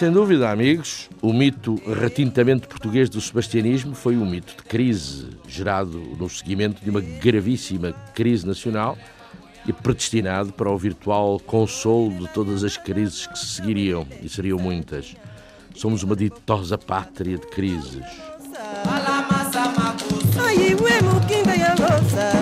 Sem dúvida, amigos, o mito retintamente português do sebastianismo foi um mito de crise, gerado no seguimento de uma gravíssima crise nacional e predestinado para o virtual consolo de todas as crises que se seguiriam, e seriam muitas. Somos uma ditosa pátria de crises. Ya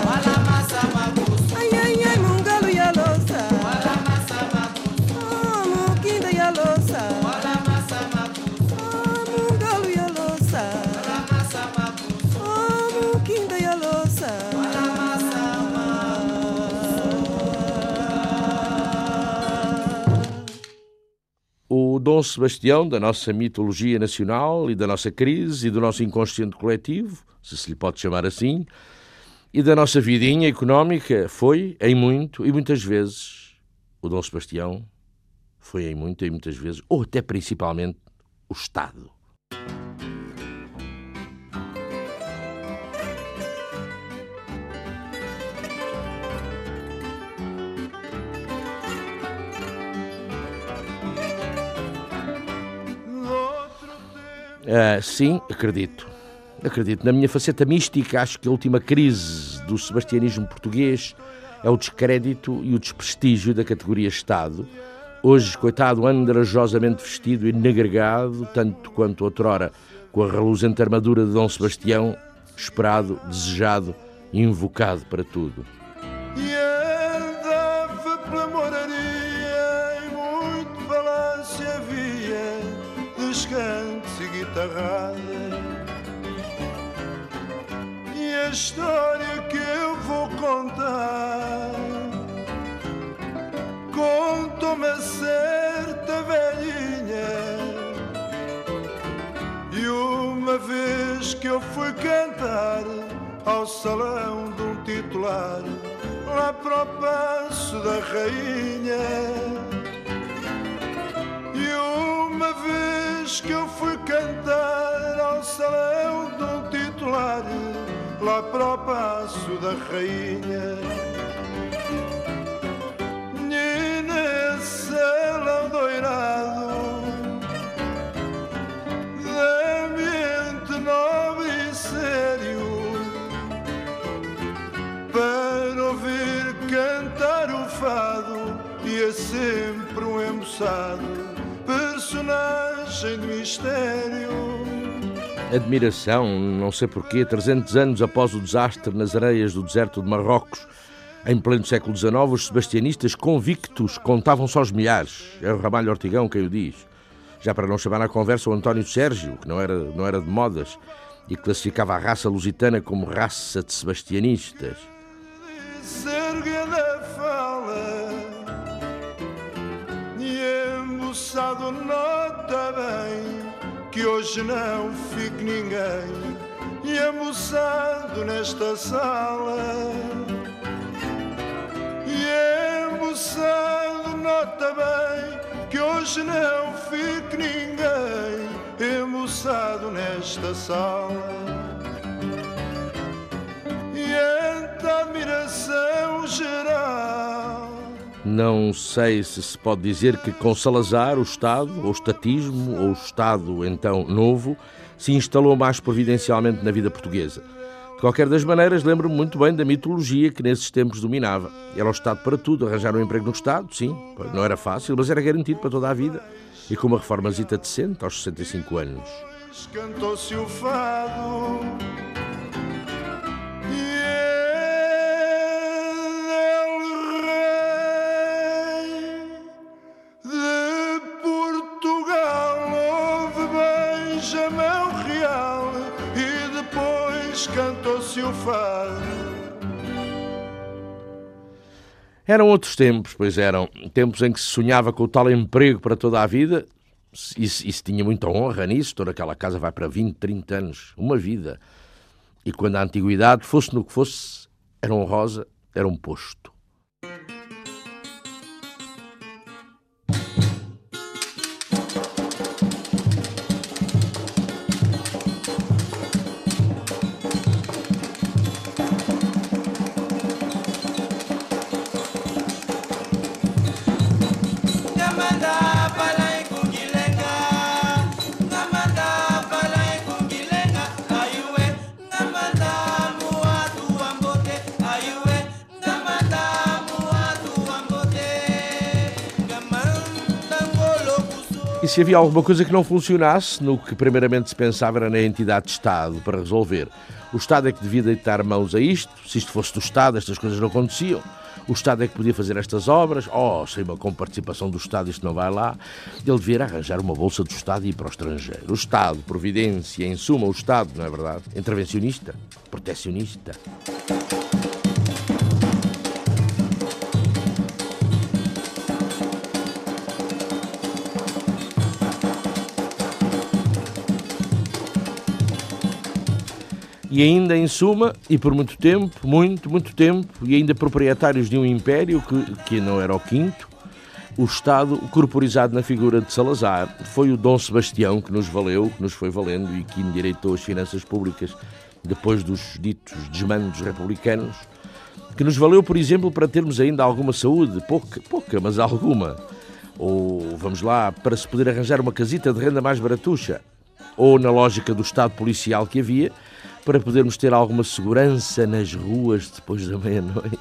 O Dom Sebastião da nossa mitologia nacional e da nossa crise e do nosso inconsciente coletivo, se se lhe pode chamar assim, e da nossa vidinha económica foi, em muito e muitas vezes, o Dom Sebastião foi em muito e muitas vezes, ou até principalmente, o Estado. Ah, sim, acredito. Acredito. Na minha faceta mística, acho que a última crise do sebastianismo português é o descrédito e o desprestígio da categoria Estado. Hoje, coitado, andrajosamente vestido e negregado, tanto quanto outrora, com a reluzente armadura de Dom Sebastião, esperado, desejado invocado para tudo. E história que eu vou contar contou-me a certa velhinha. E uma vez que eu fui cantar ao salão de um titular, lá para o passo da rainha. E uma vez que eu fui cantar ao salão lá para o passo da rainha. Nesse salão doirado. De ambiente nobre e sério. Para ouvir cantar o fado e é sempre um embuçado personagem de mistério Admiração, não sei porquê, 300 anos após o desastre nas areias do deserto de Marrocos, em pleno século XIX, os sebastianistas convictos contavam só os milhares. É o Ramalho Ortigão quem o diz. Já para não chamar à conversa o António Sérgio, que não era, não era de modas, e classificava a raça lusitana como raça de sebastianistas. Nota bem Que hoje não fique ninguém E embuçado nesta sala E embuçado nota bem Que hoje não fique ninguém Embuçado nesta sala e entre a admiração geral. Não sei se se pode dizer que com Salazar o Estado, ou o estatismo, ou o Estado então novo, se instalou mais providencialmente na vida portuguesa. De qualquer das maneiras, lembro-me muito bem da mitologia que nesses tempos dominava. Era o Estado para tudo, arranjar um emprego no Estado, sim, não era fácil, mas era garantido para toda a vida. E com uma reformazita decente aos 65 anos. Cantou-se o fado Eram outros tempos, pois eram. Tempos em que se sonhava com o tal emprego para toda a vida. E se tinha muita honra nisso. Toda aquela casa vai para 20, 30 anos. Uma vida. E quando a antiguidade, fosse no que fosse, era honrosa, era um posto. Se havia alguma coisa que não funcionasse, no que primeiramente se pensava era na entidade de Estado para resolver. O Estado é que devia deitar mãos a isto. Se isto fosse do Estado, estas coisas não aconteciam. O Estado é que podia fazer estas obras. Oh, sem uma comparticipação do Estado isto não vai lá. Ele devia arranjar uma bolsa do Estado e ir para o estrangeiro. O Estado, providência, em suma, o Estado, não é verdade? Intervencionista, protecionista. E ainda, em suma, e por muito tempo, muito, muito tempo, e ainda proprietários de um império que, que não era o quinto, o Estado, corporizado na figura de Salazar, foi o Dom Sebastião que nos valeu, que nos foi valendo e que endireitou as finanças públicas depois dos ditos desmandos republicanos, que nos valeu, por exemplo, para termos ainda alguma saúde, pouca, pouca, mas alguma. Ou, vamos lá, para se poder arranjar uma casita de renda mais baratucha. Ou, na lógica do Estado policial que havia, para podermos ter alguma segurança nas ruas depois da meia-noite.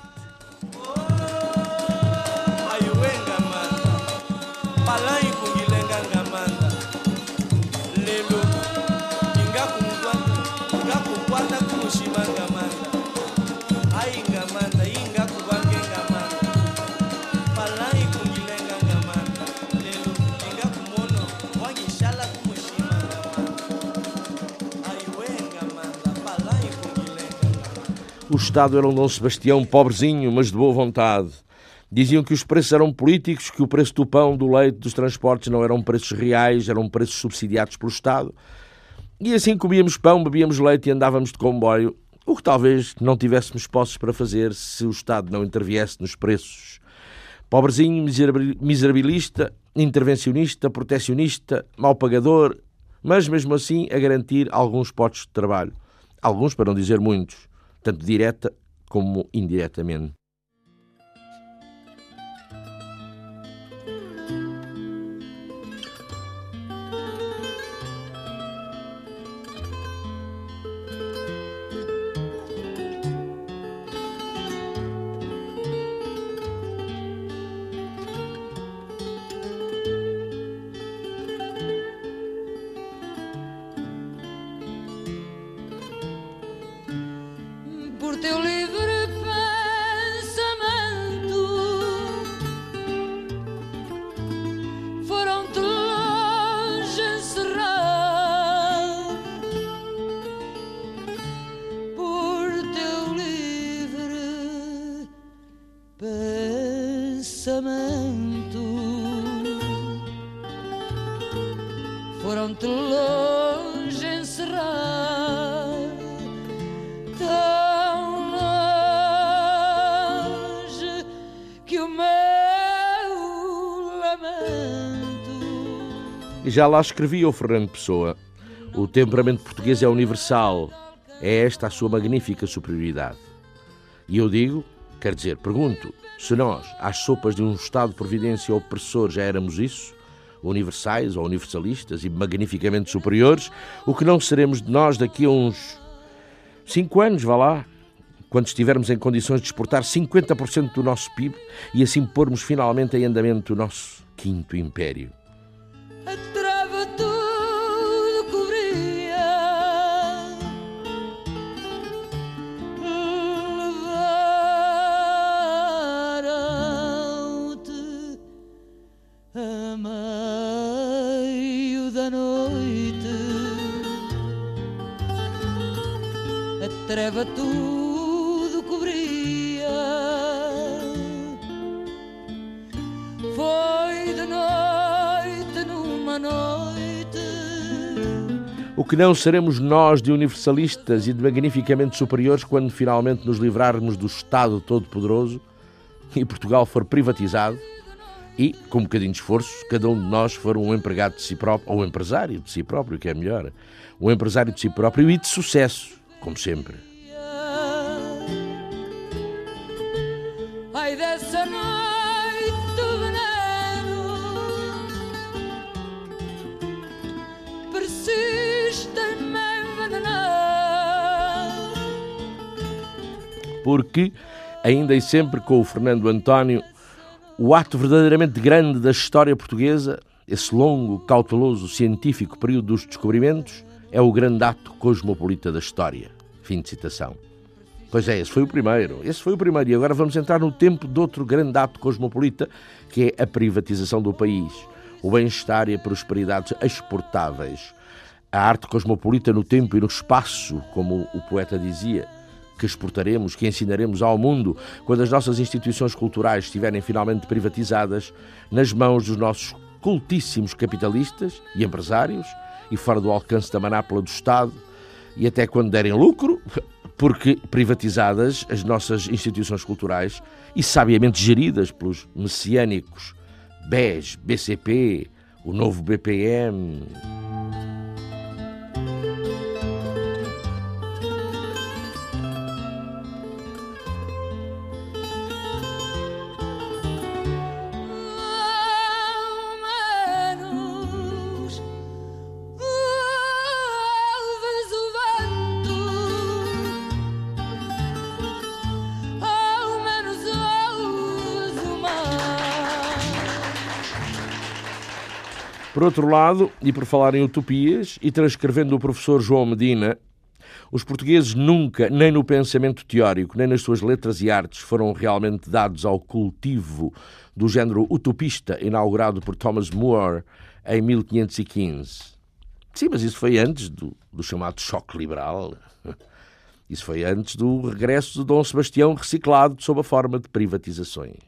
Estado era um Dom Sebastião pobrezinho, mas de boa vontade. Diziam que os preços eram políticos, que o preço do pão, do leite, dos transportes não eram preços reais, eram preços subsidiados pelo Estado. E assim comíamos pão, bebíamos leite e andávamos de comboio, o que talvez não tivéssemos posses para fazer se o Estado não interviesse nos preços. Pobrezinho, miserabil- miserabilista, intervencionista, protecionista, mau pagador, mas mesmo assim a garantir alguns postos de trabalho. Alguns, para não dizer muitos, tanto direta como indiretamente. Já lá escrevia o Fernando Pessoa: o temperamento português é universal, é esta a sua magnífica superioridade. E eu digo, quer dizer, pergunto, se nós, às sopas de um Estado de Providência opressor, já éramos isso, universais ou universalistas e magnificamente superiores, o que não seremos de nós daqui a uns Cinco anos, vá lá, quando estivermos em condições de exportar 50% do nosso PIB e assim pormos finalmente em andamento o nosso quinto império. Treva tudo cobria. Foi de noite numa noite. O que não seremos nós de universalistas e de magnificamente superiores quando finalmente nos livrarmos do Estado Todo-Poderoso e Portugal for privatizado e, com um bocadinho de esforço, cada um de nós for um empregado de si próprio, ou um empresário de si próprio, que é melhor, um empresário de si próprio e de sucesso, como sempre. Ai dessa noite veneno persiste em me envenenar. porque, ainda e sempre com o Fernando António, o ato verdadeiramente grande da história portuguesa, esse longo, cauteloso, científico período dos descobrimentos, é o grande ato cosmopolita da história. Fim de citação. Pois é, esse foi o primeiro. Esse foi o primeiro. E agora vamos entrar no tempo de outro grande ato cosmopolita, que é a privatização do país. O bem-estar e a prosperidade exportáveis. A arte cosmopolita no tempo e no espaço, como o poeta dizia, que exportaremos, que ensinaremos ao mundo quando as nossas instituições culturais estiverem finalmente privatizadas nas mãos dos nossos cultíssimos capitalistas e empresários e fora do alcance da manápola do Estado e até quando derem lucro, porque privatizadas as nossas instituições culturais e sabiamente geridas pelos messiânicos BES, BCP, o novo BPM. Por outro lado, e por falar em utopias, e transcrevendo o professor João Medina, os portugueses nunca, nem no pensamento teórico, nem nas suas letras e artes, foram realmente dados ao cultivo do género utopista inaugurado por Thomas More em 1515. Sim, mas isso foi antes do, do chamado choque liberal. Isso foi antes do regresso de Dom Sebastião reciclado sob a forma de privatizações.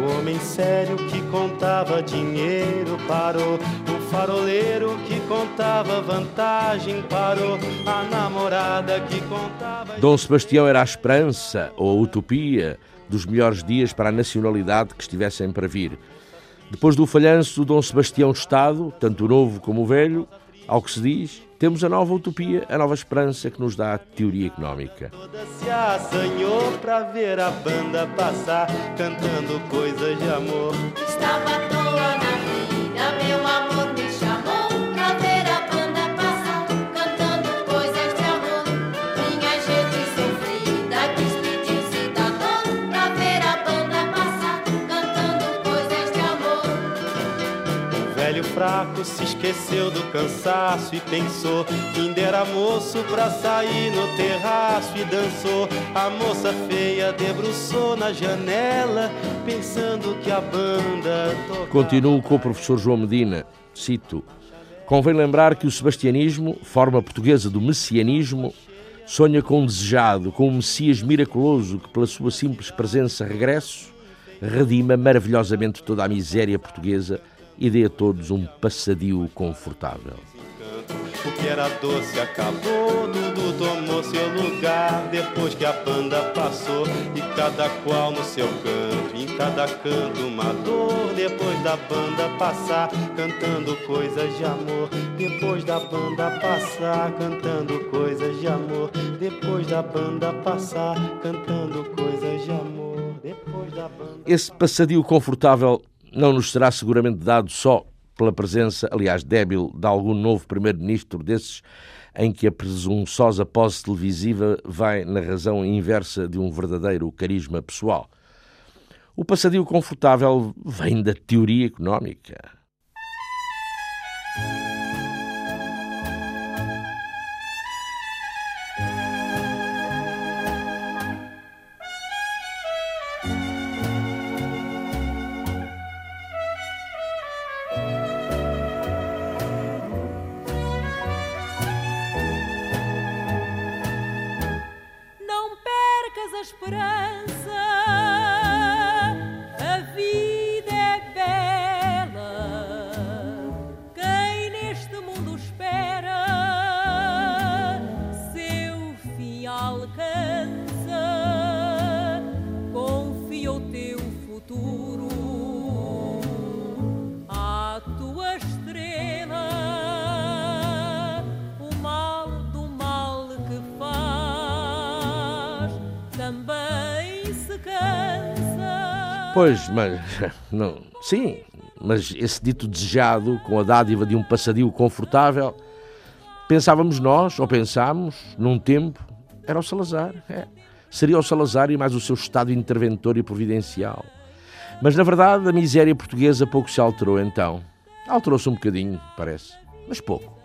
O homem sério que contava dinheiro parou. O faroleiro que contava vantagem parou. A namorada que contava. Dom Sebastião era a esperança ou a utopia dos melhores dias para a nacionalidade que estivessem para vir. Depois do falhanço do Dom Sebastião Estado, tanto o novo como o velho, ao que se diz, temos a nova utopia, a nova esperança que nos dá a teoria económica. Toda se assanhou pra ver a banda passar, cantando coisas de amor. Estava à toa na vida, meu amor fraco se esqueceu do cansaço e pensou que era moço pra sair no terraço e dançou. A moça feia debruçou na janela, pensando que a banda tocava. Continuo com o professor João Medina. Cito: Convém lembrar que o sebastianismo, forma portuguesa do messianismo, sonha com um desejado, com um Messias miraculoso que, pela sua simples presença regresso, redima maravilhosamente toda a miséria portuguesa e dê a todos um passadio confortável. O que era doce acabou, tudo tomou seu lugar depois que a banda passou. E cada qual no seu canto, em cada canto uma dor. Depois da banda passar, cantando coisas de amor. Depois da banda passar, cantando coisas de amor. Depois da banda passar, cantando coisas de amor. Depois da banda. Esse passadio confortável não nos será seguramente dado só pela presença, aliás, débil, de algum novo primeiro-ministro desses em que a presunçosa pose televisiva vai na razão inversa de um verdadeiro carisma pessoal. O passadio confortável vem da teoria económica. Pois, mas. Não, sim, mas esse dito desejado, com a dádiva de um passadio confortável, pensávamos nós, ou pensámos, num tempo, era o Salazar. é. Seria o Salazar e mais o seu estado interventor e providencial. Mas, na verdade, a miséria portuguesa pouco se alterou então. Alterou-se um bocadinho, parece, mas pouco.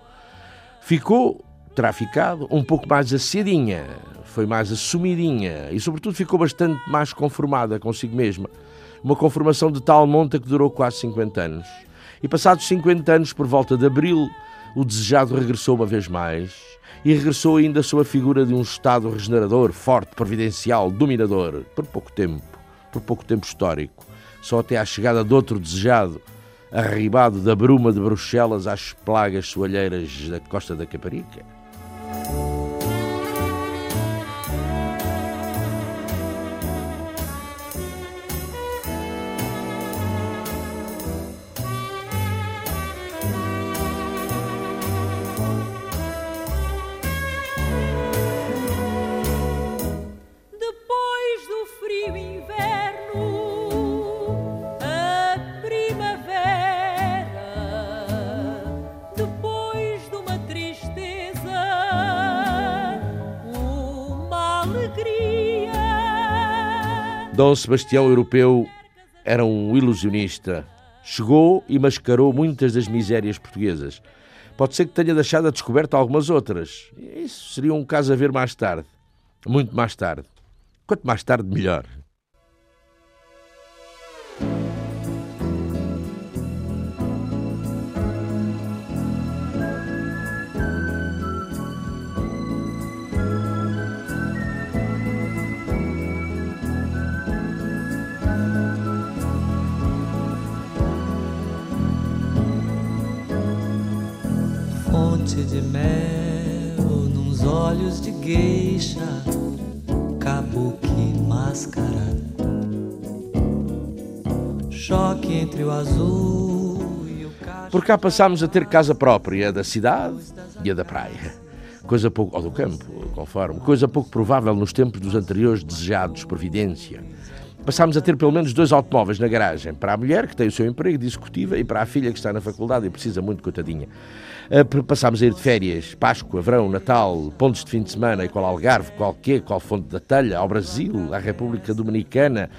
Ficou, terá ficado, um pouco mais assedinha, foi mais assumidinha e, sobretudo, ficou bastante mais conformada consigo mesma. Uma conformação de tal monta que durou quase 50 anos. E, passados 50 anos, por volta de abril, o desejado regressou uma vez mais e regressou ainda sob a figura de um Estado regenerador, forte, providencial, dominador, por pouco tempo, por pouco tempo histórico, só até à chegada de outro desejado, arribado da bruma de Bruxelas às plagas soalheiras da costa da Caparica. Sebastião Europeu era um ilusionista. Chegou e mascarou muitas das misérias portuguesas. Pode ser que tenha deixado a descoberta algumas outras. Isso seria um caso a ver mais tarde. Muito mais tarde. Quanto mais tarde, melhor. Máscara. Choque entre o azul e o caixa. Por cá passámos a ter casa própria, da cidade e a da praia. Coisa pouco, ou do campo, conforme. Coisa pouco provável nos tempos dos anteriores desejados providência. Passámos a ter pelo menos dois automóveis na garagem. Para a mulher, que tem o seu emprego de executiva, e para a filha, que está na faculdade e precisa muito, coitadinha. Ah, Passámos a ir de férias, Páscoa, verão, Natal, pontos de fim de semana, e qual Algarve, qual quê, qual Fonte da Telha, ao Brasil, à República Dominicana.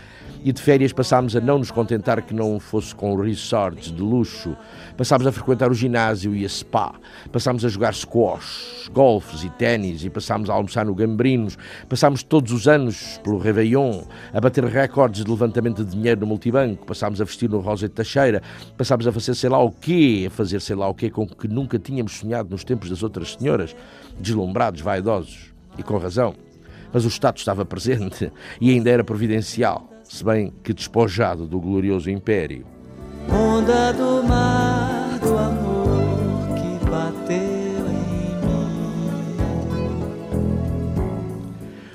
E de férias passámos a não nos contentar que não fosse com resorts de luxo. Passámos a frequentar o ginásio e a spa. Passámos a jogar squash, golfes e ténis. E passámos a almoçar no Gambrinos. Passámos todos os anos pelo Réveillon, a bater recordes de levantamento de dinheiro no multibanco. Passámos a vestir no Rosa de Teixeira. Passámos a fazer sei lá o quê, a fazer sei lá o quê com que nunca tínhamos sonhado nos tempos das outras senhoras. Deslumbrados, vaidosos. E com razão. Mas o Estado estava presente e ainda era providencial, se bem que despojado do glorioso império. Onda do mar do amor que bateu em mim.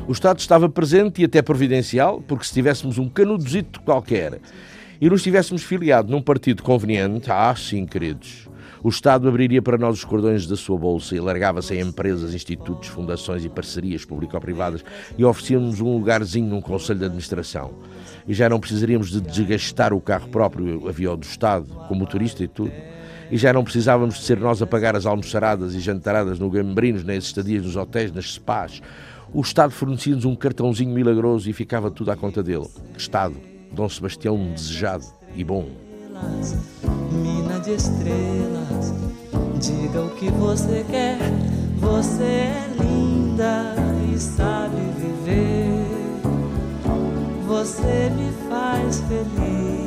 O Estado estava presente e até providencial, porque se tivéssemos um canudozito qualquer e nos tivéssemos filiado num partido conveniente, ah, sim, queridos, o Estado abriria para nós os cordões da sua bolsa e largava-se em empresas, institutos, fundações e parcerias público-privadas e oferecia-nos um lugarzinho num conselho de administração. E já não precisaríamos de desgastar o carro próprio, avião do Estado, com motorista e tudo. E já não precisávamos de ser nós a pagar as almoçaradas e jantaradas no Gambrinos, nem as estadias nos hotéis, nas spas. O Estado fornecia-nos um cartãozinho milagroso e ficava tudo à conta dele. Estado, Dom Sebastião desejado e bom. Mina de estrelas, diga o que você quer. Você é linda e sabe viver. Você me faz feliz.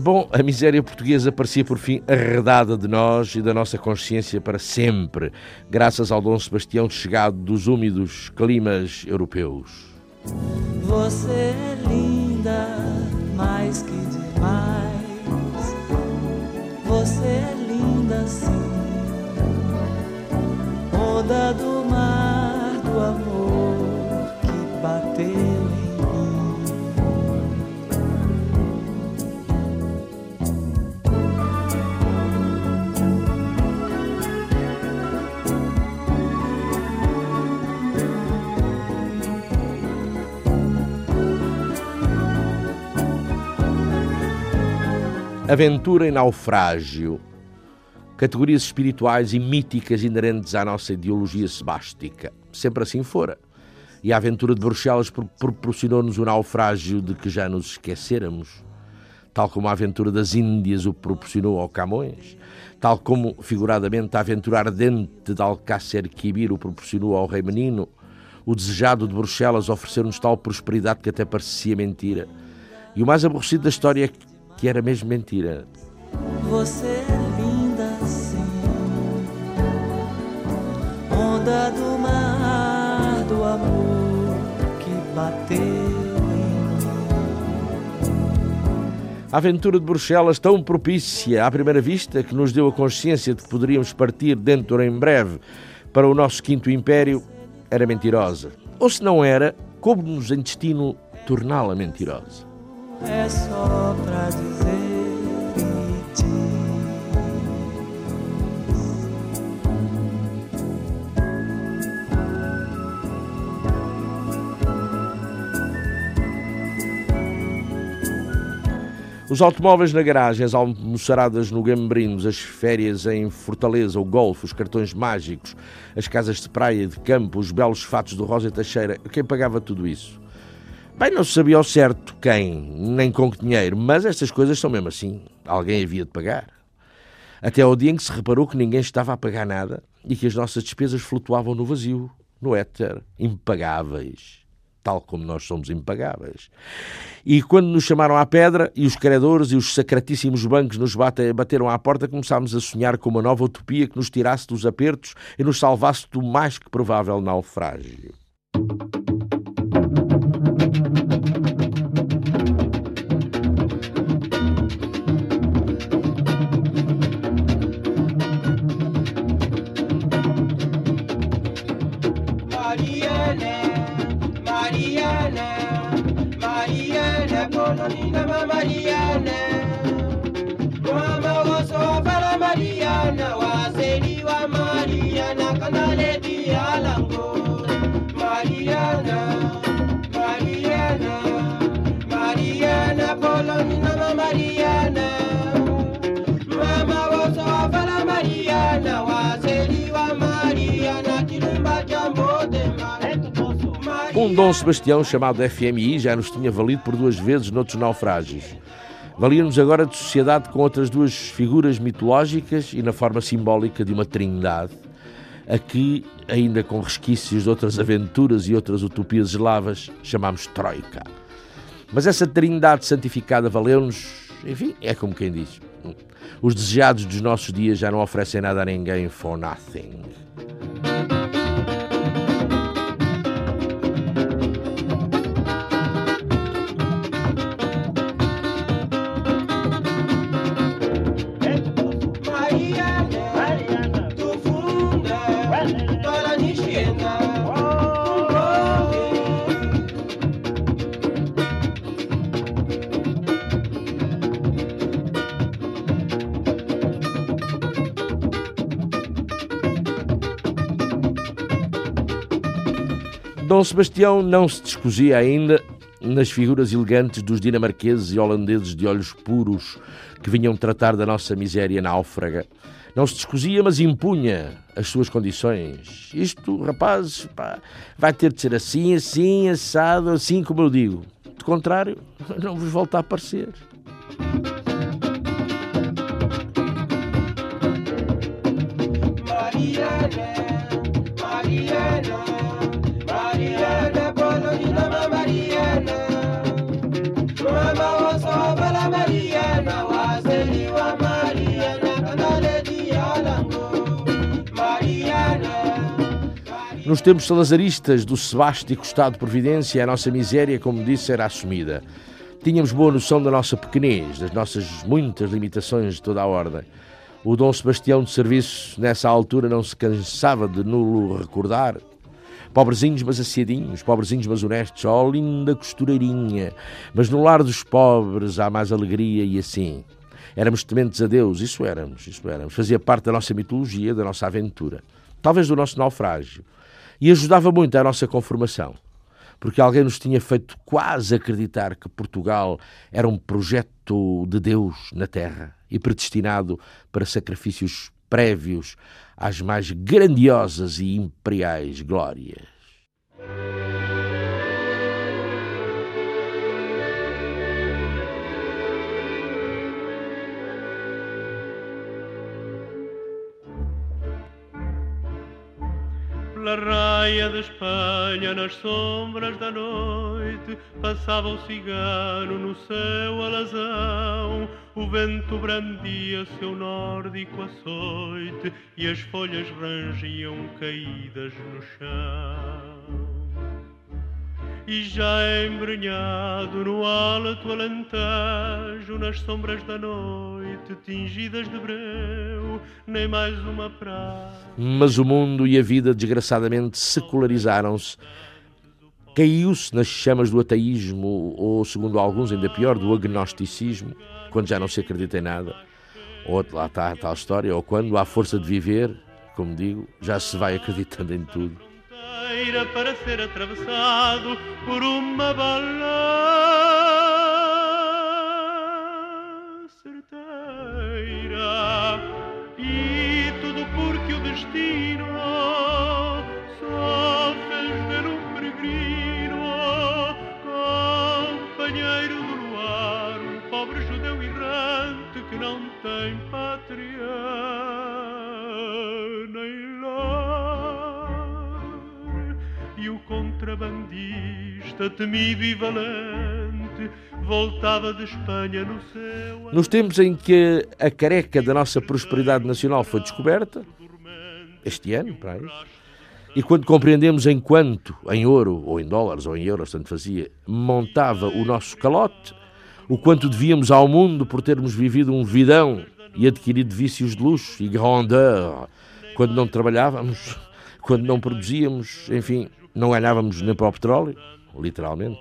Bom, a miséria portuguesa parecia por fim arredada de nós e da nossa consciência para sempre, graças ao Dom Sebastião chegado dos úmidos climas europeus. Você é linda, mais que demais. Você é linda sim. Onda do mar do amor Aventura e naufrágio, categorias espirituais e míticas inerentes à nossa ideologia sebástica. Sempre assim fora. E a aventura de Bruxelas pro- proporcionou-nos o naufrágio de que já nos esquecêramos, tal como a aventura das Índias o proporcionou ao Camões, tal como, figuradamente, a aventura ardente de Alcácer Quibir o proporcionou ao Rei Menino, o desejado de Bruxelas ofereceu-nos tal prosperidade que até parecia mentira. E o mais aborrecido da história é que era mesmo mentira. Você é linda sim. Onda do mar do amor que bateu em A aventura de Bruxelas, tão propícia à primeira vista, que nos deu a consciência de que poderíamos partir dentro em breve para o nosso quinto império, era mentirosa. Ou se não era, coube-nos em destino torná-la mentirosa. É só pra dizer e. Os automóveis na garagem, as almoçaradas no Gambrinos, as férias em Fortaleza, o golfe, os cartões mágicos, as casas de praia e de campo, os belos fatos do Rosa Teixeira, quem pagava tudo isso? Bem, não se sabia ao certo quem, nem com que dinheiro, mas estas coisas são mesmo assim. Alguém havia de pagar. Até ao dia em que se reparou que ninguém estava a pagar nada e que as nossas despesas flutuavam no vazio, no éter, impagáveis. Tal como nós somos impagáveis. E quando nos chamaram à pedra e os credores e os sacratíssimos bancos nos bate- bateram à porta, começámos a sonhar com uma nova utopia que nos tirasse dos apertos e nos salvasse do mais que provável naufrágio. Um Dom Sebastião chamado FMI já nos tinha valido por duas vezes noutros naufrágios. Valia-nos agora de sociedade com outras duas figuras mitológicas e na forma simbólica de uma trindade, a que, ainda com resquícios de outras aventuras e outras utopias eslavas, chamámos Troika. Mas essa trindade santificada valeu-nos, enfim, é como quem diz. Os desejados dos nossos dias já não oferecem nada a ninguém for nothing. Dom Sebastião não se descosia ainda nas figuras elegantes dos dinamarqueses e holandeses de olhos puros que vinham tratar da nossa miséria náufraga. Não se descosia, mas impunha as suas condições. Isto, rapazes, pá, vai ter de ser assim, assim, assado, assim como eu digo. De contrário, não vos volta a aparecer. Nos tempos salazaristas do sebástico Estado de Providência, a nossa miséria, como disse, era assumida. Tínhamos boa noção da nossa pequenez, das nossas muitas limitações de toda a ordem. O Dom Sebastião de Serviço, nessa altura, não se cansava de nulo recordar. Pobrezinhos, mas aciadinhos, pobrezinhos, mas honestos, oh linda costureirinha. Mas no lar dos pobres há mais alegria e assim. Éramos tementes a Deus, isso éramos, isso éramos. Fazia parte da nossa mitologia, da nossa aventura. Talvez do nosso naufrágio. E ajudava muito a nossa conformação porque alguém nos tinha feito quase acreditar que Portugal era um projeto de Deus na Terra e predestinado para sacrifícios prévios às mais grandiosas e imperiais glórias. Pela raia de Espanha, nas sombras da noite, passava o cigano no seu alazão. O vento brandia seu nórdico açoite e as folhas rangiam caídas no chão. E já embrenhado no alto alentejo, nas sombras da noite, tingidas de breu, nem mais uma praia. Mas o mundo e a vida, desgraçadamente, secularizaram-se. Caiu-se nas chamas do ateísmo, ou, segundo alguns, ainda pior, do agnosticismo, quando já não se acredita em nada. Ou lá está a tal história, ou quando, à força de viver, como digo, já se vai acreditando em tudo. Para ser atravessado por uma bala temido e valente, voltava de Espanha no seu. Nos tempos em que a careca da nossa prosperidade nacional foi descoberta, este ano, para aí, e quando compreendemos em quanto, em ouro, ou em dólares, ou em euros, tanto fazia, montava o nosso calote, o quanto devíamos ao mundo por termos vivido um vidão e adquirido vícios de luxo e grandeur, quando não trabalhávamos, quando não produzíamos, enfim, não ganhávamos nem para o petróleo, literalmente.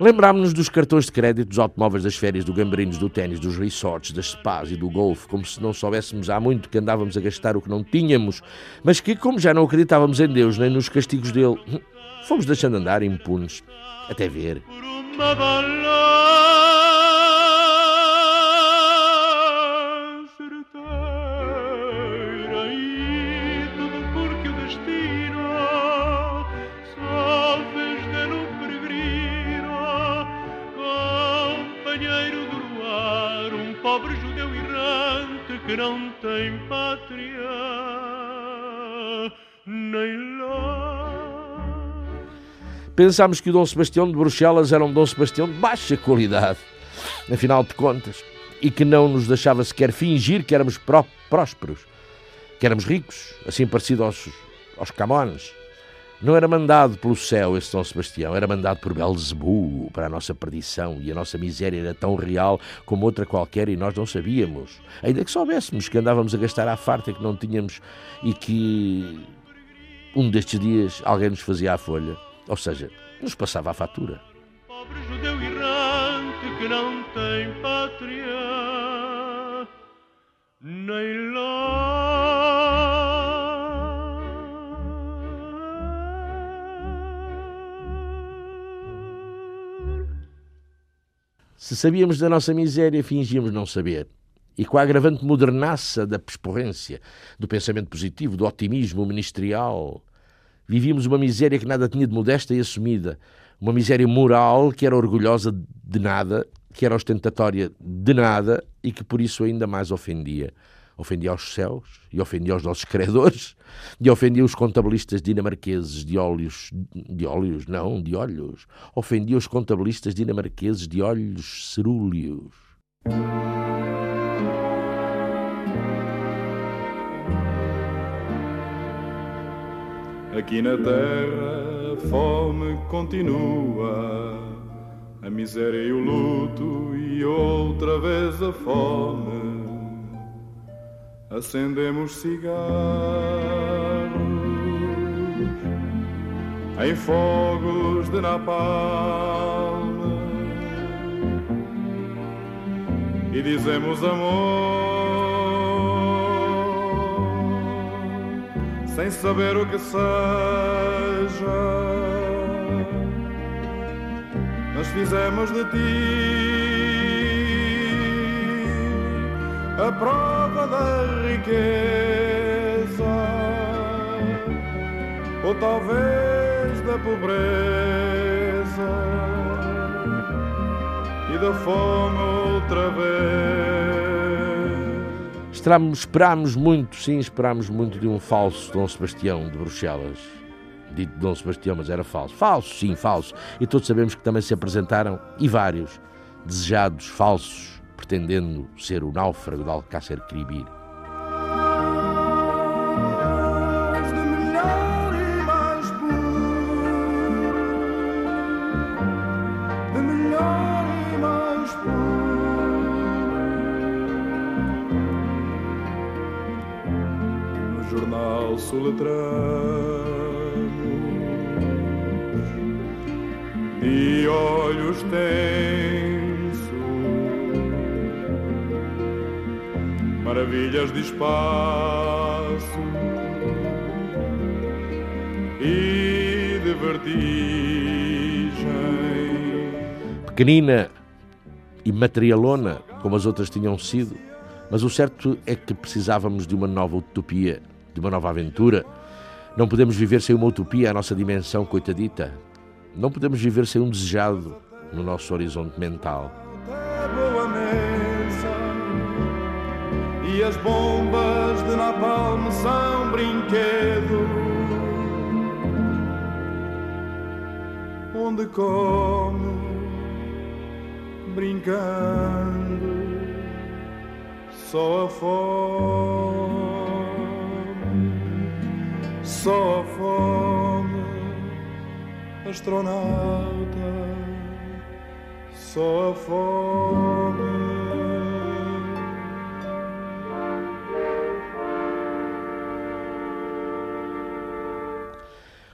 Lembrámos-nos dos cartões de crédito, dos automóveis, das férias, do gambarinos, do ténis, dos resorts, das spas e do golfe, como se não soubéssemos há muito que andávamos a gastar o que não tínhamos, mas que, como já não acreditávamos em Deus nem nos castigos dele, fomos deixando andar impunes, até ver. Uma bala que não tem pátria nem lar. Pensámos que o Dom Sebastião de Bruxelas era um Dom Sebastião de baixa qualidade, afinal de contas, e que não nos deixava sequer fingir que éramos pró prósperos, que éramos ricos, assim parecido aos, aos Camões. Não era mandado pelo céu esse Dom Sebastião, era mandado por Belzebu para a nossa perdição e a nossa miséria era tão real como outra qualquer e nós não sabíamos. Ainda que soubéssemos que andávamos a gastar à farta que não tínhamos e que um destes dias alguém nos fazia a folha, ou seja, nos passava a fatura. pobre judeu errante que não tem pátria nem lar. Se sabíamos da nossa miséria, fingíamos não saber. E com a agravante modernaça da pesporrência, do pensamento positivo, do otimismo ministerial, vivíamos uma miséria que nada tinha de modesta e assumida, uma miséria moral que era orgulhosa de nada, que era ostentatória de nada e que por isso ainda mais ofendia. Ofendia aos céus e ofendia aos nossos credores e ofendia os contabilistas dinamarqueses de óleos, de óleos, não, de olhos. Ofendia os contabilistas dinamarqueses de olhos cerúleos. Aqui na terra a fome continua, a miséria e o luto, e outra vez a fome. Acendemos cigarros em fogos de napalm e dizemos amor. sem saber o que seja. Mas fizemos de ti a prova da riqueza, ou talvez da pobreza e da fome outra vez. Esperámos muito, sim, esperámos muito de um falso Dom Sebastião de Bruxelas. Dito Dom Sebastião, mas era falso. Falso, sim, falso. E todos sabemos que também se apresentaram, e vários, desejados falsos, pretendendo ser o náufrago de Alcácer Quibir. Pequenina e materialona, como as outras tinham sido, mas o certo é que precisávamos de uma nova utopia de uma nova aventura. Não podemos viver sem uma utopia à nossa dimensão coitadita. Não podemos viver sem um desejado no nosso horizonte mental. e as bombas de napalm são brinquedo onde come brincando só a fome só a fome astronauta só a fome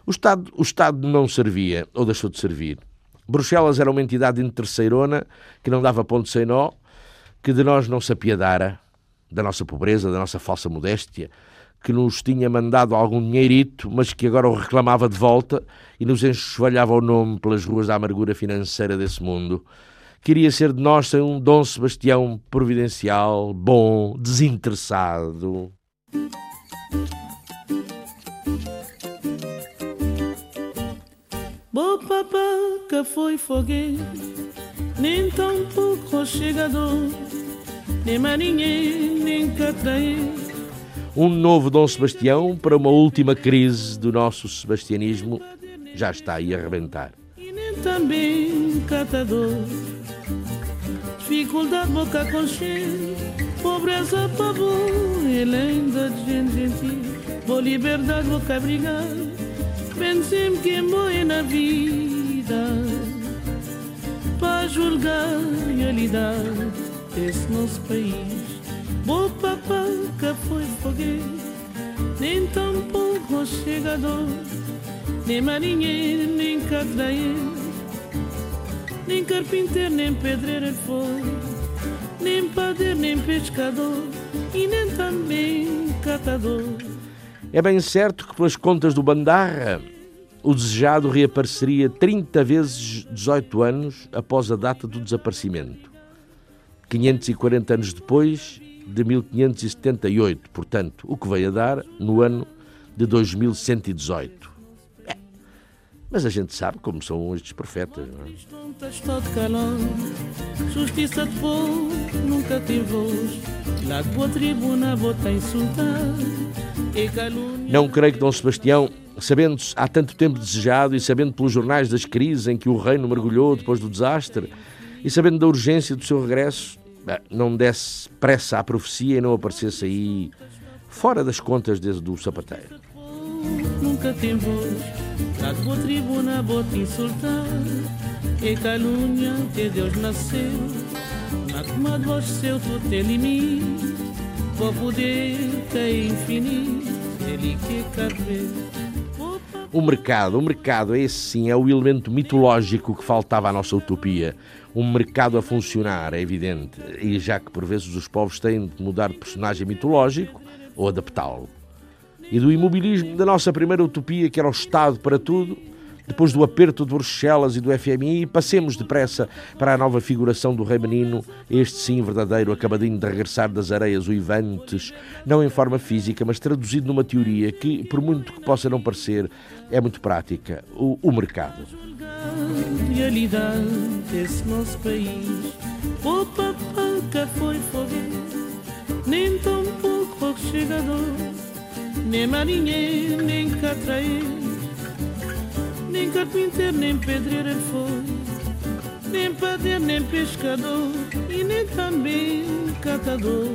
O Estado, o Estado não servia, ou deixou de servir. Bruxelas era uma entidade interceirona que não dava ponto sem nó, que de nós não se apiedara, da nossa pobreza, da nossa falsa modéstia, que nos tinha mandado algum dinheirito, mas que agora o reclamava de volta e nos enxovalhava o nome pelas ruas da amargura financeira desse mundo. Queria ser de nós sem um Dom Sebastião providencial, bom, desinteressado. Que foi foguete, nem tão pouco chegador, nem marinheiro, nem catraeiro. Um novo Dom Sebastião para uma última crise do nosso sebastianismo já está aí a arrebentar. E nem também catador, dificuldade boca consciente, pobreza pavor, lenda de gente gentil, boa liberdade boca brigar, pensem que morre na vida, para julgar a realidade desse nosso país. Boa papá que foi foguete, nem tampouco chegador, nem marinheiro, nem catraeiro, nem carpinteiro, nem pedreiro foi, nem padeiro, nem pescador, e nem também catador. É bem certo que, pelas contas do Bandarra, o desejado reapareceria 30 vezes 18 anos após a data do desaparecimento. 540 anos depois de 1578, portanto, o que veio a dar no ano de 2118. É, mas a gente sabe como são estes profetas, não é? Justiça de nunca voz. Lá tribuna vou-te insultar. E calúnia. Não creio que Dom Sebastião, sabendo-se há tanto tempo desejado e sabendo pelos jornais das crises em que o reino mergulhou depois do desastre e sabendo da urgência do seu regresso, não desse pressa à profecia e não aparecesse aí fora das contas desde do sapateiro. Nunca tem voz. De boa tribuna vou-te insultar. E calúnia que Deus nasceu. Na voz seu tu te limite. Vou poder infinito. Ele que. O mercado, o mercado, esse sim é o elemento mitológico que faltava à nossa utopia. Um mercado a funcionar, é evidente, e já que por vezes os povos têm de mudar de personagem mitológico ou adaptá-lo. E do imobilismo da nossa primeira utopia, que era o Estado para tudo, depois do aperto de Bruxelas e do FMI, passemos depressa para a nova figuração do rei menino, este sim verdadeiro, acabadinho de regressar das areias uivantes, não em forma física, mas traduzido numa teoria que, por muito que possa não parecer, é muito prática, o, o mercado. realidade desse nosso país. Foi fogueiro, nem tão pouco chegador, nem marinheiro, nem catraeiro, nem carpinteiro, nem pedreiro ele foi, nem padeiro, nem pescador, e nem também catador.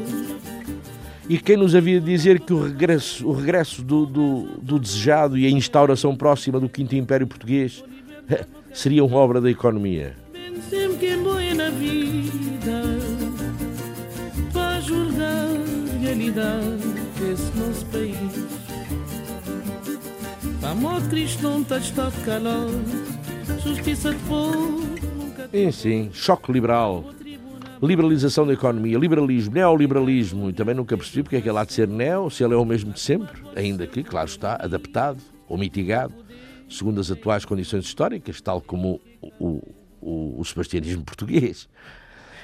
E quem nos havia de dizer que o regresso, o regresso do, do, do desejado e a instauração próxima do Quinto Império Português seriam obra da economia? Realidade desse nosso país. A morte Cristo não está de calor, justiça de povo Sim, sim, choque liberal, liberalização da economia, liberalismo, neoliberalismo, e também nunca percebi porque é que ele há de ser neo, se ele é o mesmo de sempre, ainda que, claro está, adaptado ou mitigado, segundo as atuais condições históricas, tal como o, o, o sebastianismo português.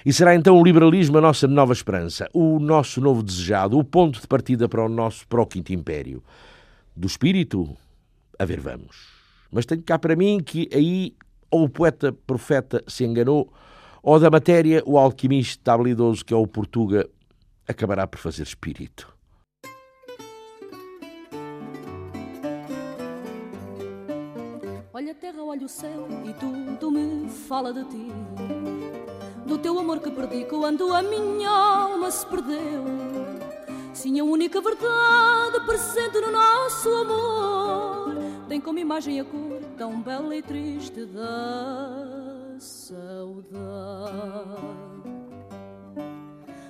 E será então o liberalismo a nossa nova esperança, o nosso novo desejado, o ponto de partida para o nosso para o Quinto Império. Do espírito, a ver vamos. Mas tenho cá para mim que aí ou o poeta profeta se enganou, ou da matéria o alquimista habilidoso que é o Portuga acabará por fazer espírito. Olha a terra, olha o céu e tudo me fala de ti. Do teu amor que perdi quando a minha alma se perdeu. Sim, a única verdade presente no nosso amor como imagem a cor tão bela e triste da saudade.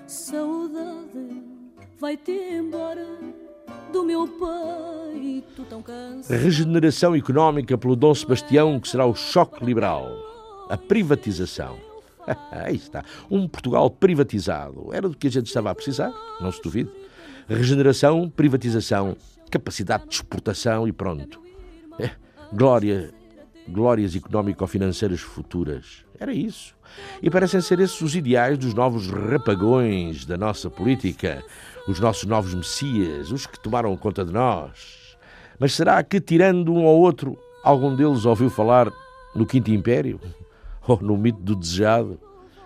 Saudade, vai-te embora do meu peito tão cansado. Regeneração económica pelo Dom Sebastião, que será o choque liberal. A privatização. Aí está. Um Portugal privatizado. Era do que a gente estava a precisar, não se duvide. Regeneração, privatização, capacidade de exportação e pronto. É, glória, glórias económico-financeiras futuras. Era isso. E parecem ser esses os ideais dos novos rapagões da nossa política, os nossos novos messias, os que tomaram conta de nós. Mas será que, tirando um ou outro, algum deles ouviu falar no Quinto Império? Ou no mito do desejado?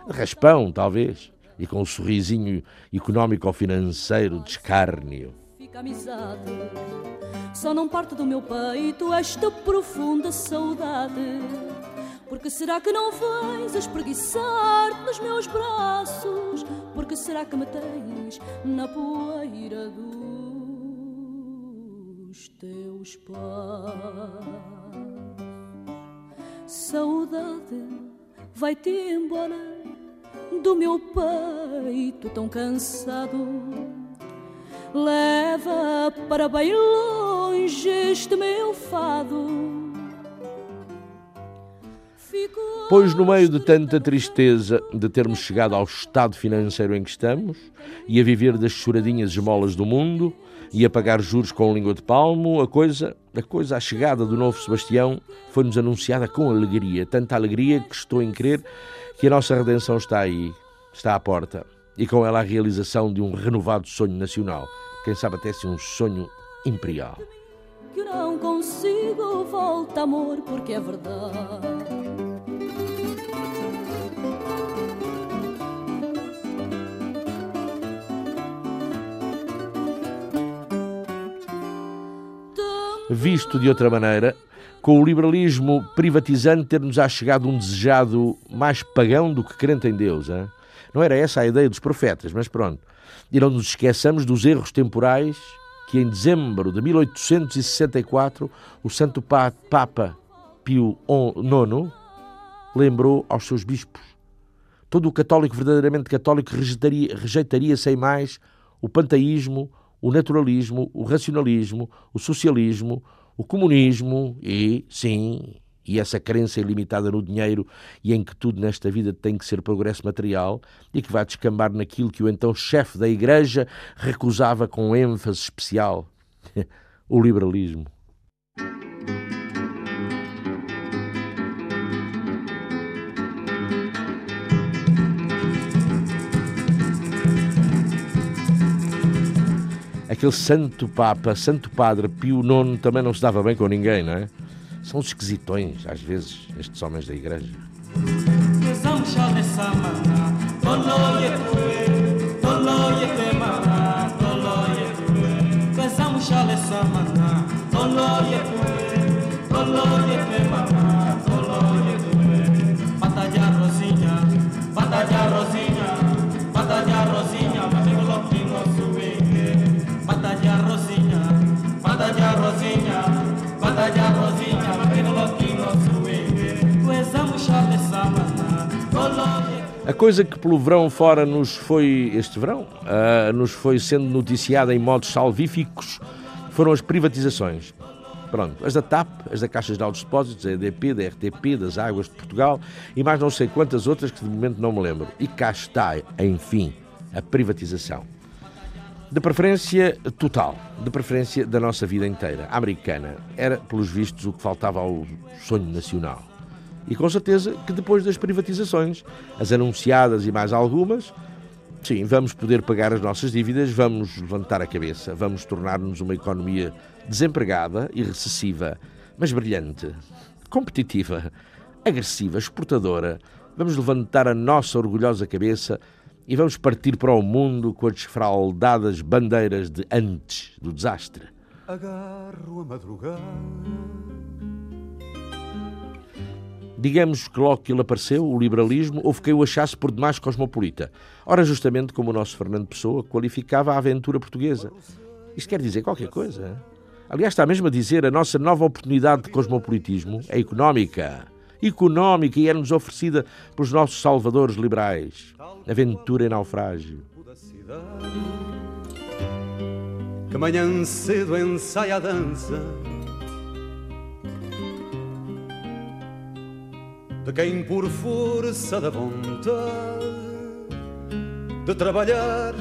Raspão, talvez, e com um sorrisinho económico-financeiro de escárnio. Fica amizade. Só não parte do meu peito esta profunda saudade. Porque será que não vais espreguiçar-te nos meus braços? Porque será que me tens na poeira dos teus pés? Saudade, vai-te embora do meu peito tão cansado. Leva para bem longe este meu fado. Pois, no meio de tanta tristeza de termos chegado ao estado financeiro em que estamos, e a viver das choradinhas esmolas do mundo, e a pagar juros com língua de palmo, a coisa, a coisa, a chegada do novo Sebastião foi-nos anunciada com alegria, tanta alegria que estou em crer que a nossa redenção está aí, está à porta, e com ela a realização de um renovado sonho nacional, quem sabe até se um sonho imperial. Que não consigo volta amor porque é verdade. Visto de outra maneira, com o liberalismo privatizante ter-nos chegado um desejado mais pagão do que crente em Deus. Hein? Não era essa a ideia dos profetas, mas pronto. E não nos esqueçamos dos erros temporais que em dezembro de 1864 o Santo Papa Pio IX lembrou aos seus bispos. Todo o católico verdadeiramente católico rejeitaria, rejeitaria sem mais o panteísmo, o naturalismo, o racionalismo, o socialismo, o comunismo e, sim, e essa crença ilimitada no dinheiro e em que tudo nesta vida tem que ser progresso material e que vai descambar naquilo que o então chefe da Igreja recusava com ênfase especial: o liberalismo. Aquele santo Papa, santo Padre Pio IX também não se dava bem com ninguém, não é? São os esquisitões, às vezes, estes homens da igreja. A coisa que pelo verão fora nos foi, este verão, uh, nos foi sendo noticiada em modos salvíficos foram as privatizações. Pronto, as da TAP, as da Caixa Geral dos Depósitos, da EDP, da RTP, das Águas de Portugal e mais não sei quantas outras que de momento não me lembro. E cá está, enfim, a privatização. De preferência total, de preferência da nossa vida inteira. A americana era, pelos vistos, o que faltava ao sonho nacional. E com certeza que depois das privatizações, as anunciadas e mais algumas, sim, vamos poder pagar as nossas dívidas, vamos levantar a cabeça, vamos tornar-nos uma economia desempregada e recessiva, mas brilhante, competitiva, agressiva, exportadora. Vamos levantar a nossa orgulhosa cabeça e vamos partir para o mundo com as desfraldadas bandeiras de antes do desastre. Agarro a madrugada. Digamos que logo que ele apareceu, o liberalismo, houve quem o achasse por demais cosmopolita. Ora, justamente como o nosso Fernando Pessoa qualificava a aventura portuguesa. Isto quer dizer qualquer coisa. Aliás, está mesmo a dizer a nossa nova oportunidade de cosmopolitismo é económica. Económica e é-nos oferecida pelos nossos salvadores liberais. Aventura em naufrágio. Que manhã cedo ensaia a dança de quem por força da vontade de trabalhar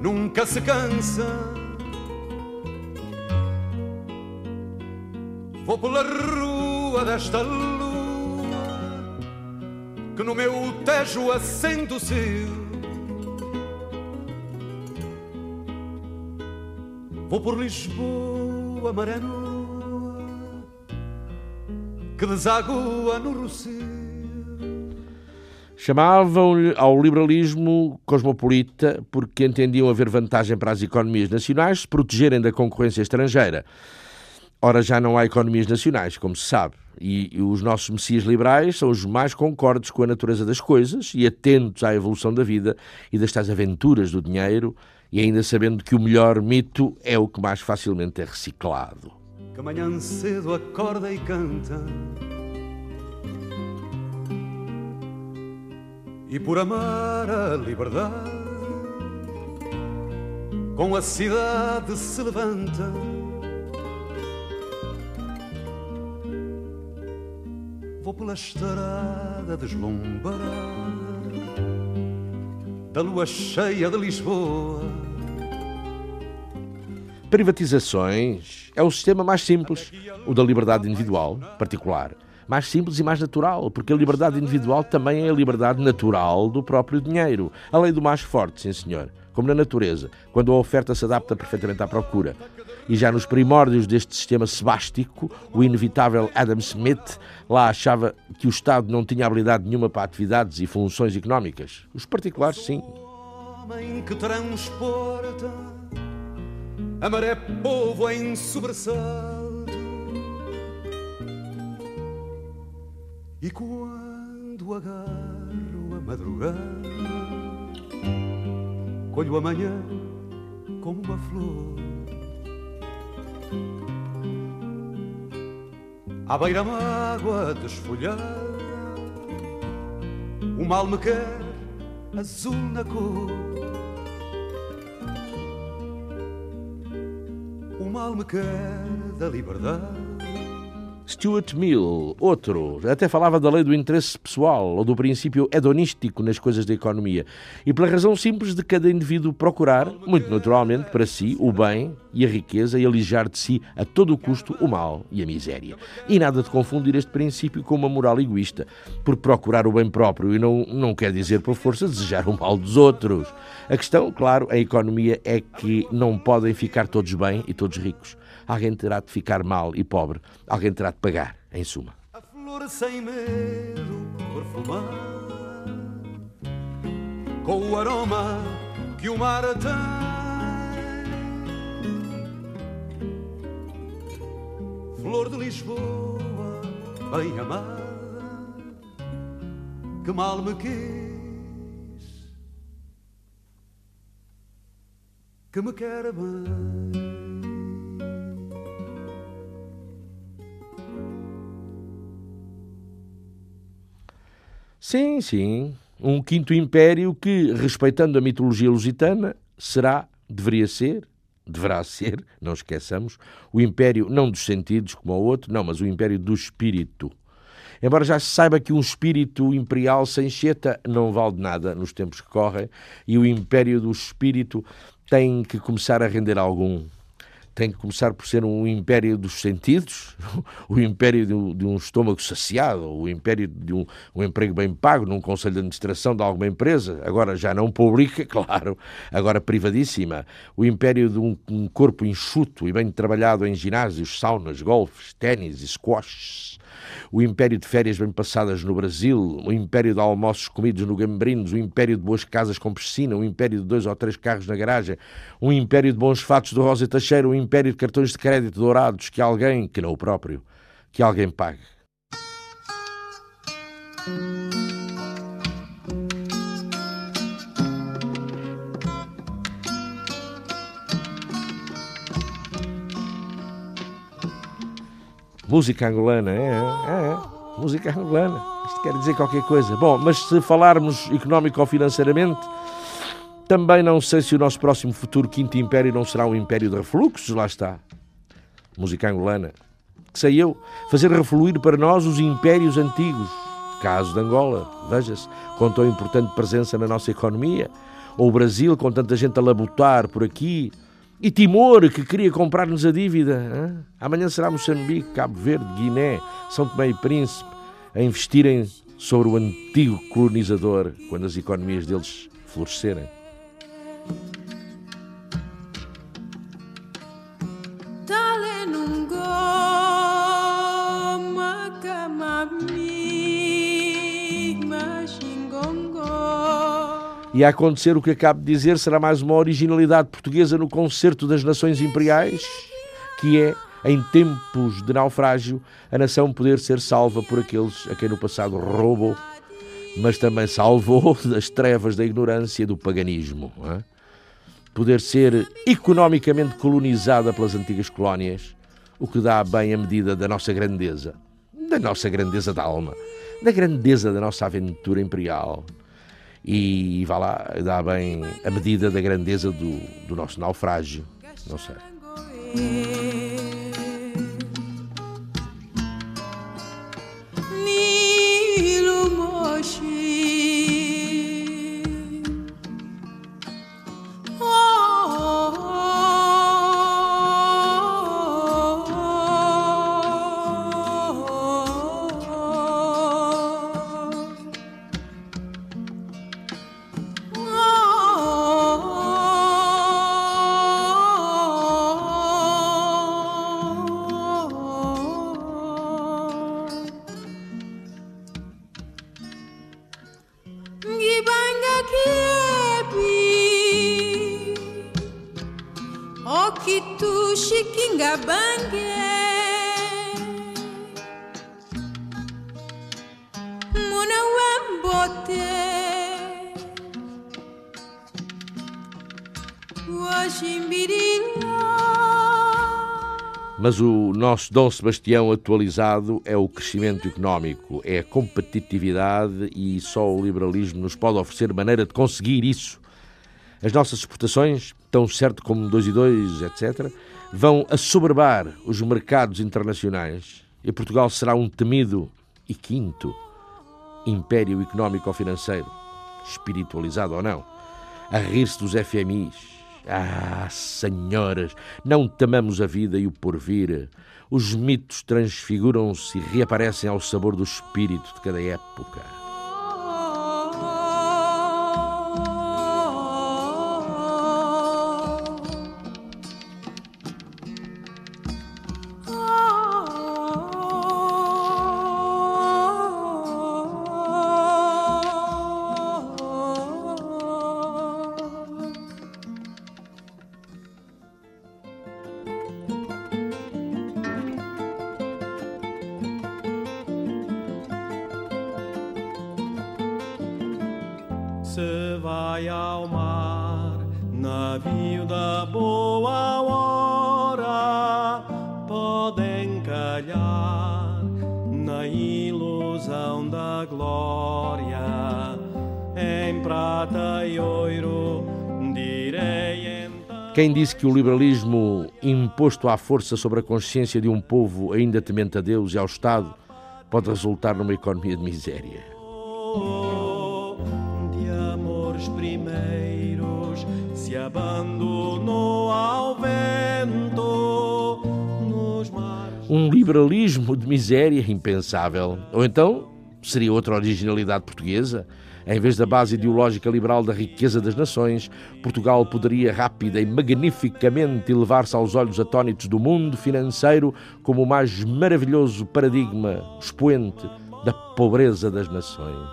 nunca se cansa. Vou pela rua desta lua que no meu tejo acende o seu. Vou por Lisboa, maré nua, que desagua no Rocio. Chamavam-lhe ao liberalismo cosmopolita porque entendiam haver vantagem para as economias nacionais se protegerem da concorrência estrangeira. Ora, já não há economias nacionais, como se sabe, e, e os nossos messias liberais são os mais concordes com a natureza das coisas e atentos à evolução da vida e das tais aventuras do dinheiro, e ainda sabendo que o melhor mito é o que mais facilmente é reciclado. Que amanhã cedo acorda e canta E por amar a liberdade Com a cidade se levanta Vou pela estrada deslumbrada da lua cheia de Lisboa. Privatizações é o sistema mais simples, o da liberdade individual, particular. Mais simples e mais natural, porque a liberdade individual também é a liberdade natural do próprio dinheiro. A lei do mais forte, sim senhor. Como na natureza, quando a oferta se adapta perfeitamente à procura. E já nos primórdios deste sistema sebástico, o inevitável Adam Smith lá achava que o Estado não tinha habilidade nenhuma para atividades e funções económicas. Os particulares, sim. Homem que transporta a maré povo em sobressalto. E quando agarro a madrugada, colho amanhã como uma flor. À beira-mágua desfolhada, o mal me quer azul na cor. O mal me quer da liberdade. Stuart Mill, outro, até falava da lei do interesse pessoal ou do princípio hedonístico nas coisas da economia. E pela razão simples de cada indivíduo procurar, muito naturalmente, para si, o bem e a riqueza e alijar de si a todo o custo o mal e a miséria. E nada de confundir este princípio com uma moral egoísta, por procurar o bem próprio e não, não quer dizer por força desejar o mal dos outros. A questão, claro, a economia é que não podem ficar todos bem e todos ricos. Alguém terá de ficar mal e pobre, alguém terá de pagar, em suma. A flor sem medo perfumar com o aroma que o mar tem. Flor de Lisboa, bem amada, que mal me quis, que me quer bem. Sim, sim. Um quinto império que, respeitando a mitologia lusitana, será, deveria ser, deverá ser, não esqueçamos, o império não dos sentidos como o outro, não, mas o império do espírito. Embora já se saiba que um espírito imperial sem cheta não vale nada nos tempos que correm, e o império do espírito tem que começar a render algum tem que começar por ser um império dos sentidos, o império de um, de um estômago saciado, o império de um, um, emprego bem pago num conselho de administração de alguma empresa, agora já não pública, claro, agora privadíssima, o império de um, um corpo enxuto e bem trabalhado em ginásios, saunas, golfes, ténis e squashes, o império de férias bem passadas no Brasil, o império de almoços comidos no Gambrinos, o império de boas casas com piscina, o império de dois ou três carros na garagem, um império de bons fatos do Rosa Teixeira, um império de cartões de crédito dourados que alguém, que não o próprio, que alguém pague. Música angolana, é, é, é, música angolana. Isto quer dizer qualquer coisa. Bom, mas se falarmos económico ou financeiramente, também não sei se o nosso próximo futuro quinto império não será um império de refluxos, lá está. Música angolana. Que sei eu, fazer refluir para nós os impérios antigos. Caso de Angola, veja-se, com tão importante presença na nossa economia. Ou o Brasil, com tanta gente a labutar por aqui, e Timor, que queria comprar-nos a dívida. Hein? Amanhã será Moçambique, Cabo Verde, Guiné, São Tomé e Príncipe a investirem sobre o antigo colonizador quando as economias deles florescerem. E a acontecer o que acabo de dizer será mais uma originalidade portuguesa no concerto das nações imperiais, que é, em tempos de naufrágio, a nação poder ser salva por aqueles a quem no passado roubou, mas também salvou das trevas da ignorância e do paganismo. É? Poder ser economicamente colonizada pelas antigas colónias, o que dá bem a medida da nossa grandeza, da nossa grandeza da alma, da grandeza da nossa aventura imperial e vá lá, dá bem a medida da grandeza do, do nosso naufrágio. Não sei. Nilo Mas o nosso Dom Sebastião atualizado é o crescimento económico, é a competitividade e só o liberalismo nos pode oferecer maneira de conseguir isso. As nossas exportações, tão certo como 2 e 2, etc., vão assoberbar os mercados internacionais e Portugal será um temido e quinto império económico-financeiro, espiritualizado ou não, a rir-se dos FMIs. Ah, senhoras, não temamos a vida e o porvir. Os mitos transfiguram-se e reaparecem ao sabor do espírito de cada época. Quem disse que o liberalismo imposto à força sobre a consciência de um povo ainda temente a Deus e ao Estado pode resultar numa economia de miséria? de amores primeiros se abandonou ao vento nos mares. Um liberalismo de miséria impensável. Ou então seria outra originalidade portuguesa? Em vez da base ideológica liberal da riqueza das nações, Portugal poderia rápida e magnificamente elevar-se aos olhos atónitos do mundo financeiro como o mais maravilhoso paradigma expoente da pobreza das nações.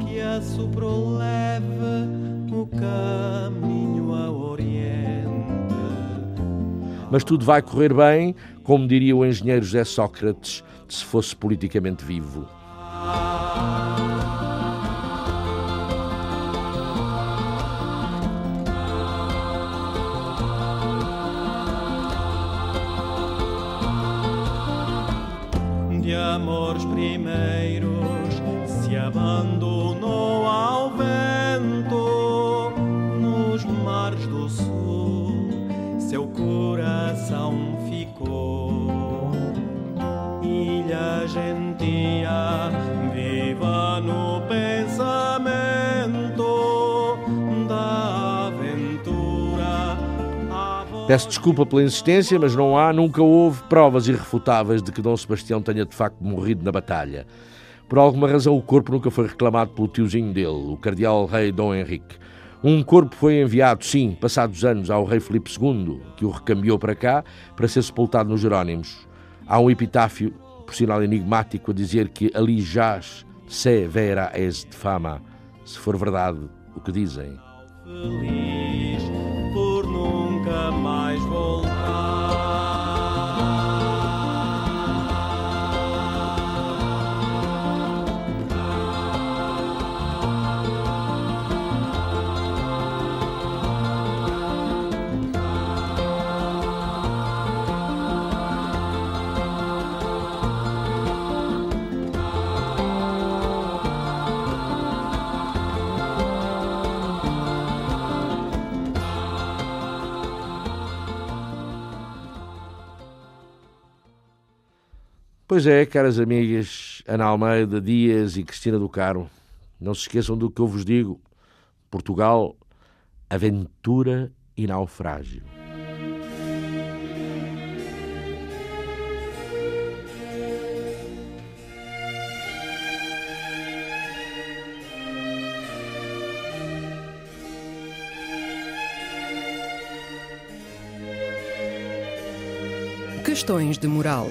que assoprou leve o caminho Oriente. Mas tudo vai correr bem, como diria o engenheiro José Sócrates, se fosse politicamente vivo. De amores primeiros se abandonou ao vento nos mares do sul seu coração ficou ilha gentia viva no pensamento Peço desculpa pela insistência, mas não há, nunca houve provas irrefutáveis de que Dom Sebastião tenha de facto morrido na batalha. Por alguma razão, o corpo nunca foi reclamado pelo tiozinho dele, o cardeal rei Dom Henrique. Um corpo foi enviado, sim, passados anos, ao rei Filipe II, que o recambiou para cá para ser sepultado nos Jerónimos. Há um epitáfio, por sinal enigmático, a dizer que ali jaz se vera es de fama, se for verdade o que dizem. feliz Pois é, caras amigas, Ana Almeida, Dias e Cristina do Caro, não se esqueçam do que eu vos digo. Portugal, aventura e naufrágio. Questões de moral.